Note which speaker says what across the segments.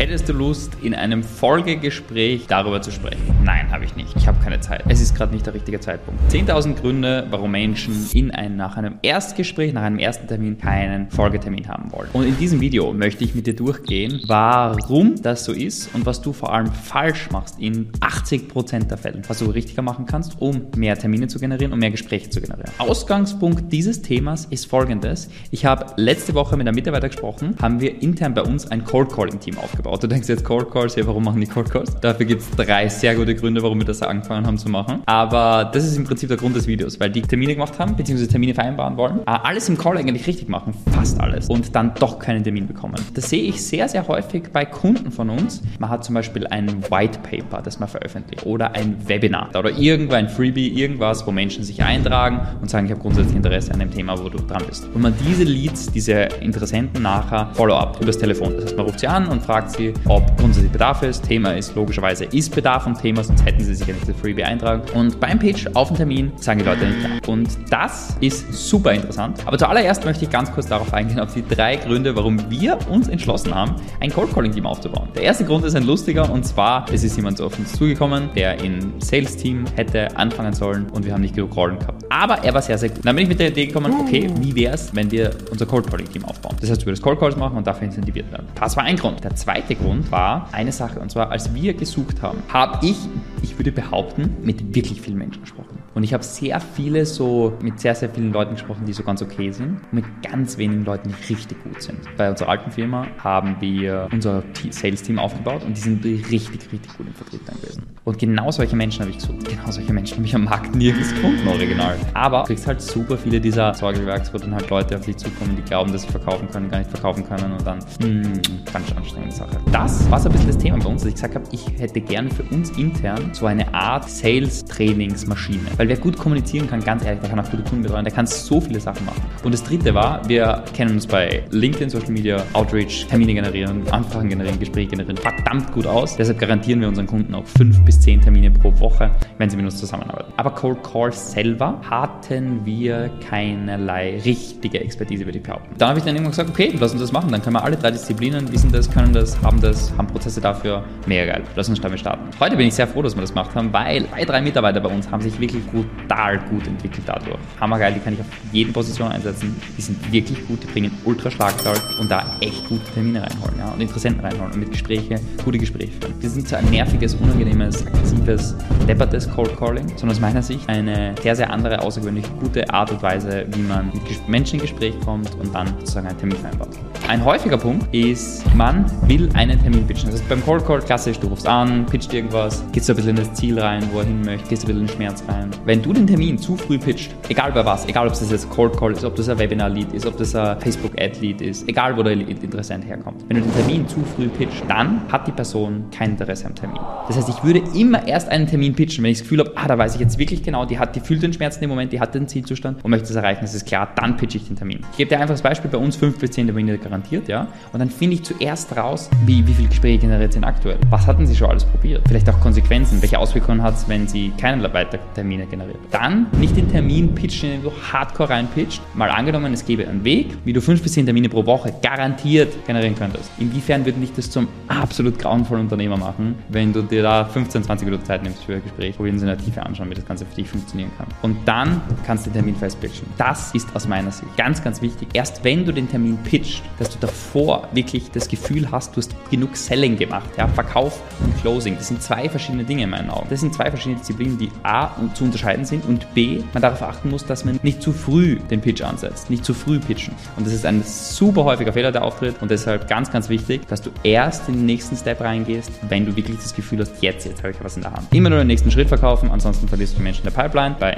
Speaker 1: Hättest du Lust, in einem Folgegespräch darüber zu sprechen? Nein, habe ich nicht. Ich habe keine Zeit. Es ist gerade nicht der richtige Zeitpunkt. 10.000 Gründe, warum Menschen in ein, nach einem Erstgespräch, nach einem ersten Termin keinen Folgetermin haben wollen. Und in diesem Video möchte ich mit dir durchgehen, warum das so ist und was du vor allem falsch machst in 80% der Fälle. Was du richtiger machen kannst, um mehr Termine zu generieren und mehr Gespräche zu generieren. Ausgangspunkt dieses Themas ist folgendes. Ich habe letzte Woche mit einem Mitarbeiter gesprochen, haben wir intern bei uns ein Cold Calling Team aufgebaut. Du denkst jetzt Cold Calls, ja, warum machen die Cold Calls? Dafür gibt es drei sehr gute Gründe, warum wir das angefangen haben zu machen. Aber das ist im Prinzip der Grund des Videos, weil die Termine gemacht haben, beziehungsweise Termine vereinbaren wollen, alles im Call eigentlich richtig machen, fast alles, und dann doch keinen Termin bekommen. Das sehe ich sehr, sehr häufig bei Kunden von uns. Man hat zum Beispiel ein White Paper, das man veröffentlicht, oder ein Webinar oder irgendwo ein Freebie, irgendwas, wo Menschen sich eintragen und sagen, ich habe grundsätzlich Interesse an dem Thema, wo du dran bist. Und man diese Leads, diese Interessenten nachher Follow-up übers Telefon. Das heißt, man ruft sie an und fragt sie, ob grundsätzlich Bedarf ist. Thema ist logischerweise, ist Bedarf am Thema, sonst hätten sie sich ja nicht das Freebie eintragen. Und beim Pitch auf den Termin sagen die Leute nicht ja. Und das ist super interessant. Aber zuallererst möchte ich ganz kurz darauf eingehen, auf die drei Gründe, warum wir uns entschlossen haben, ein Cold Calling Team aufzubauen. Der erste Grund ist ein lustiger und zwar, es ist jemand auf uns zugekommen, der im Sales Team hätte anfangen sollen und wir haben nicht genug Rollen gehabt. Aber er war sehr, sehr gut. Dann bin ich mit der Idee gekommen, okay, wie wäre es, wenn wir unser Cold Calling Team aufbauen? Das heißt, wir das Cold Calls machen und dafür incentiviert werden. Das war ein Grund. Der zweite Grund war eine Sache und zwar, als wir gesucht haben, habe ich, ich würde behaupten, mit wirklich vielen Menschen gesprochen. Und ich habe sehr viele so, mit sehr, sehr vielen Leuten gesprochen, die so ganz okay sind und mit ganz wenigen Leuten, die richtig gut sind. Bei unserer alten Firma haben wir unser Sales-Team aufgebaut und die sind richtig, richtig gut im Vertrieb dann gewesen. Und genau solche Menschen habe ich gesucht. Genau solche Menschen habe ich am Markt nirgends gefunden, original. Aber du kriegst halt super viele dieser Sorgewerks, dann halt Leute auf dich zukommen, die glauben, dass sie verkaufen können, gar nicht verkaufen können und dann, hm, ganz anstrengende Sache. Das war so ein bisschen das Thema bei uns, dass ich gesagt habe, ich hätte gerne für uns intern so eine Art Sales-Trainingsmaschine. Weil wer gut kommunizieren kann, ganz ehrlich, der kann auch gute Kunden betreuen, der kann so viele Sachen machen. Und das dritte war, wir kennen uns bei LinkedIn, Social Media, Outreach, Termine generieren, Anfragen generieren, Gespräche generieren, verdammt gut aus. Deshalb garantieren wir unseren Kunden auch fünf bis zehn Termine pro Woche, wenn sie mit uns zusammenarbeiten. Aber Cold Calls selber hatten wir keinerlei richtige Expertise, würde ich behaupten. Dann habe ich dann irgendwann gesagt, okay, lass uns das machen. Dann können wir alle drei Disziplinen, wissen das, können das, haben das, haben Prozesse dafür. Mega geil. Lass uns damit starten. Heute bin ich sehr froh, dass wir das gemacht haben, weil zwei, drei Mitarbeiter bei uns haben sich wirklich brutal gut entwickelt dadurch. Hammergeil, die kann ich auf jede Position einsetzen. Die sind wirklich gut, die bringen ultra Schlagzahl und da echt gute Termine reinholen ja, und Interessenten reinholen und mit Gespräche, gute Gespräche führen. Wir sind so ein nerviges, unangenehmes, aggressives, deppertes Cold Calling, sondern aus meiner Sicht eine sehr, sehr andere, außergewöhnlich gute Art und Weise, wie man mit Menschen in Gespräch kommt und dann sozusagen einen Termin vereinbart. Ein häufiger Punkt ist, man will einen Termin pitchen. Das heißt, beim Cold Call klassisch, du rufst an, pitcht irgendwas, gehst so ein bisschen in das Ziel rein, wo er hin möchte, gehst ein bisschen in den Schmerz rein. Wenn du den Termin zu früh pitcht, egal bei was, egal ob das jetzt Cold Call ist, ob das ein Webinar-Lead ist, ob das ein Facebook-Ad-Lead ist, egal wo der Interessent herkommt. Wenn du den Termin zu früh pitcht, dann hat die Person kein Interesse am Termin. Das heißt, ich würde immer erst einen Termin pitchen, wenn ich das Gefühl habe, ah, da weiß ich jetzt wirklich genau, die hat, die fühlt den Schmerz in dem Moment, die hat den Zielzustand und möchte es erreichen, das ist klar, dann pitche ich den Termin. Ich gebe dir einfach das Beispiel, bei uns 5 bis 10 Termine garantiert, ja, und dann finde ich zuerst raus, wie, wie viele Gespräche generiert sind aktuell. Was hatten sie schon alles probiert? Vielleicht auch Konsequenzen, welche Auswirkungen hat es, wenn sie keine weiteren Termine generiert. Dann nicht den Termin pitchen, den du hardcore reinpitcht. Mal angenommen, es gäbe einen Weg, wie du 5 bis 10 Termine pro Woche garantiert generieren könntest. Inwiefern würde dich das zum absolut grauenvollen Unternehmer machen, wenn du dir da 15, 20 Minuten Zeit nimmst für ein Gespräch, wo wir uns in der Tiefe anschauen, wie das Ganze für dich funktionieren kann. Und dann kannst du den Termin festpitchen. Das ist aus meiner Sicht ganz, ganz wichtig. Erst wenn du den Termin pitcht, dass du davor wirklich das Gefühl hast, du hast genug Selling gemacht. Ja? Verkauf und Closing, das sind zwei verschiedene Dinge in meinen Augen. Das sind zwei verschiedene Disziplinen, die A zu unterscheiden sind und B, man darauf achten muss, dass man nicht zu früh den Pitch ansetzt, nicht zu früh pitchen. Und das ist ein super häufiger Fehler, der auftritt und deshalb ganz, ganz wichtig, dass du erst in den nächsten Step reingehst, wenn du wirklich das Gefühl hast, jetzt, jetzt habe ich was in der Hand. Immer nur den nächsten Schritt verkaufen, ansonsten verlierst du die Menschen in der Pipeline. Bei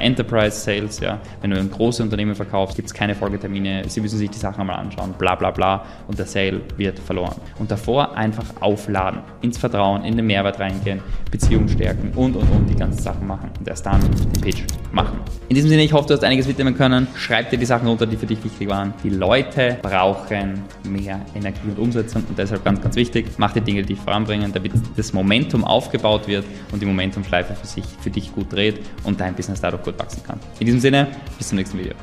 Speaker 1: Enterprise Sales, ja, wenn du ein großes Unternehmen verkaufst, gibt es keine Folgetermine, sie müssen sich die Sachen einmal anschauen, bla bla bla und der Sale wird verloren. Und davor einfach aufladen, ins Vertrauen, in den Mehrwert reingehen, Beziehungen stärken und und und die ganzen Sachen machen. Und erst dann den Pitch machen. In diesem Sinne, ich hoffe, du hast einiges mitnehmen können. Schreib dir die Sachen runter, die für dich wichtig waren. Die Leute brauchen mehr Energie und Umsetzung und deshalb ganz, ganz wichtig, mach die Dinge, die dich voranbringen, damit das Momentum aufgebaut wird und die Momentumschleife für sich für dich gut dreht und dein Business dadurch gut wachsen kann. In diesem Sinne, bis zum nächsten Video.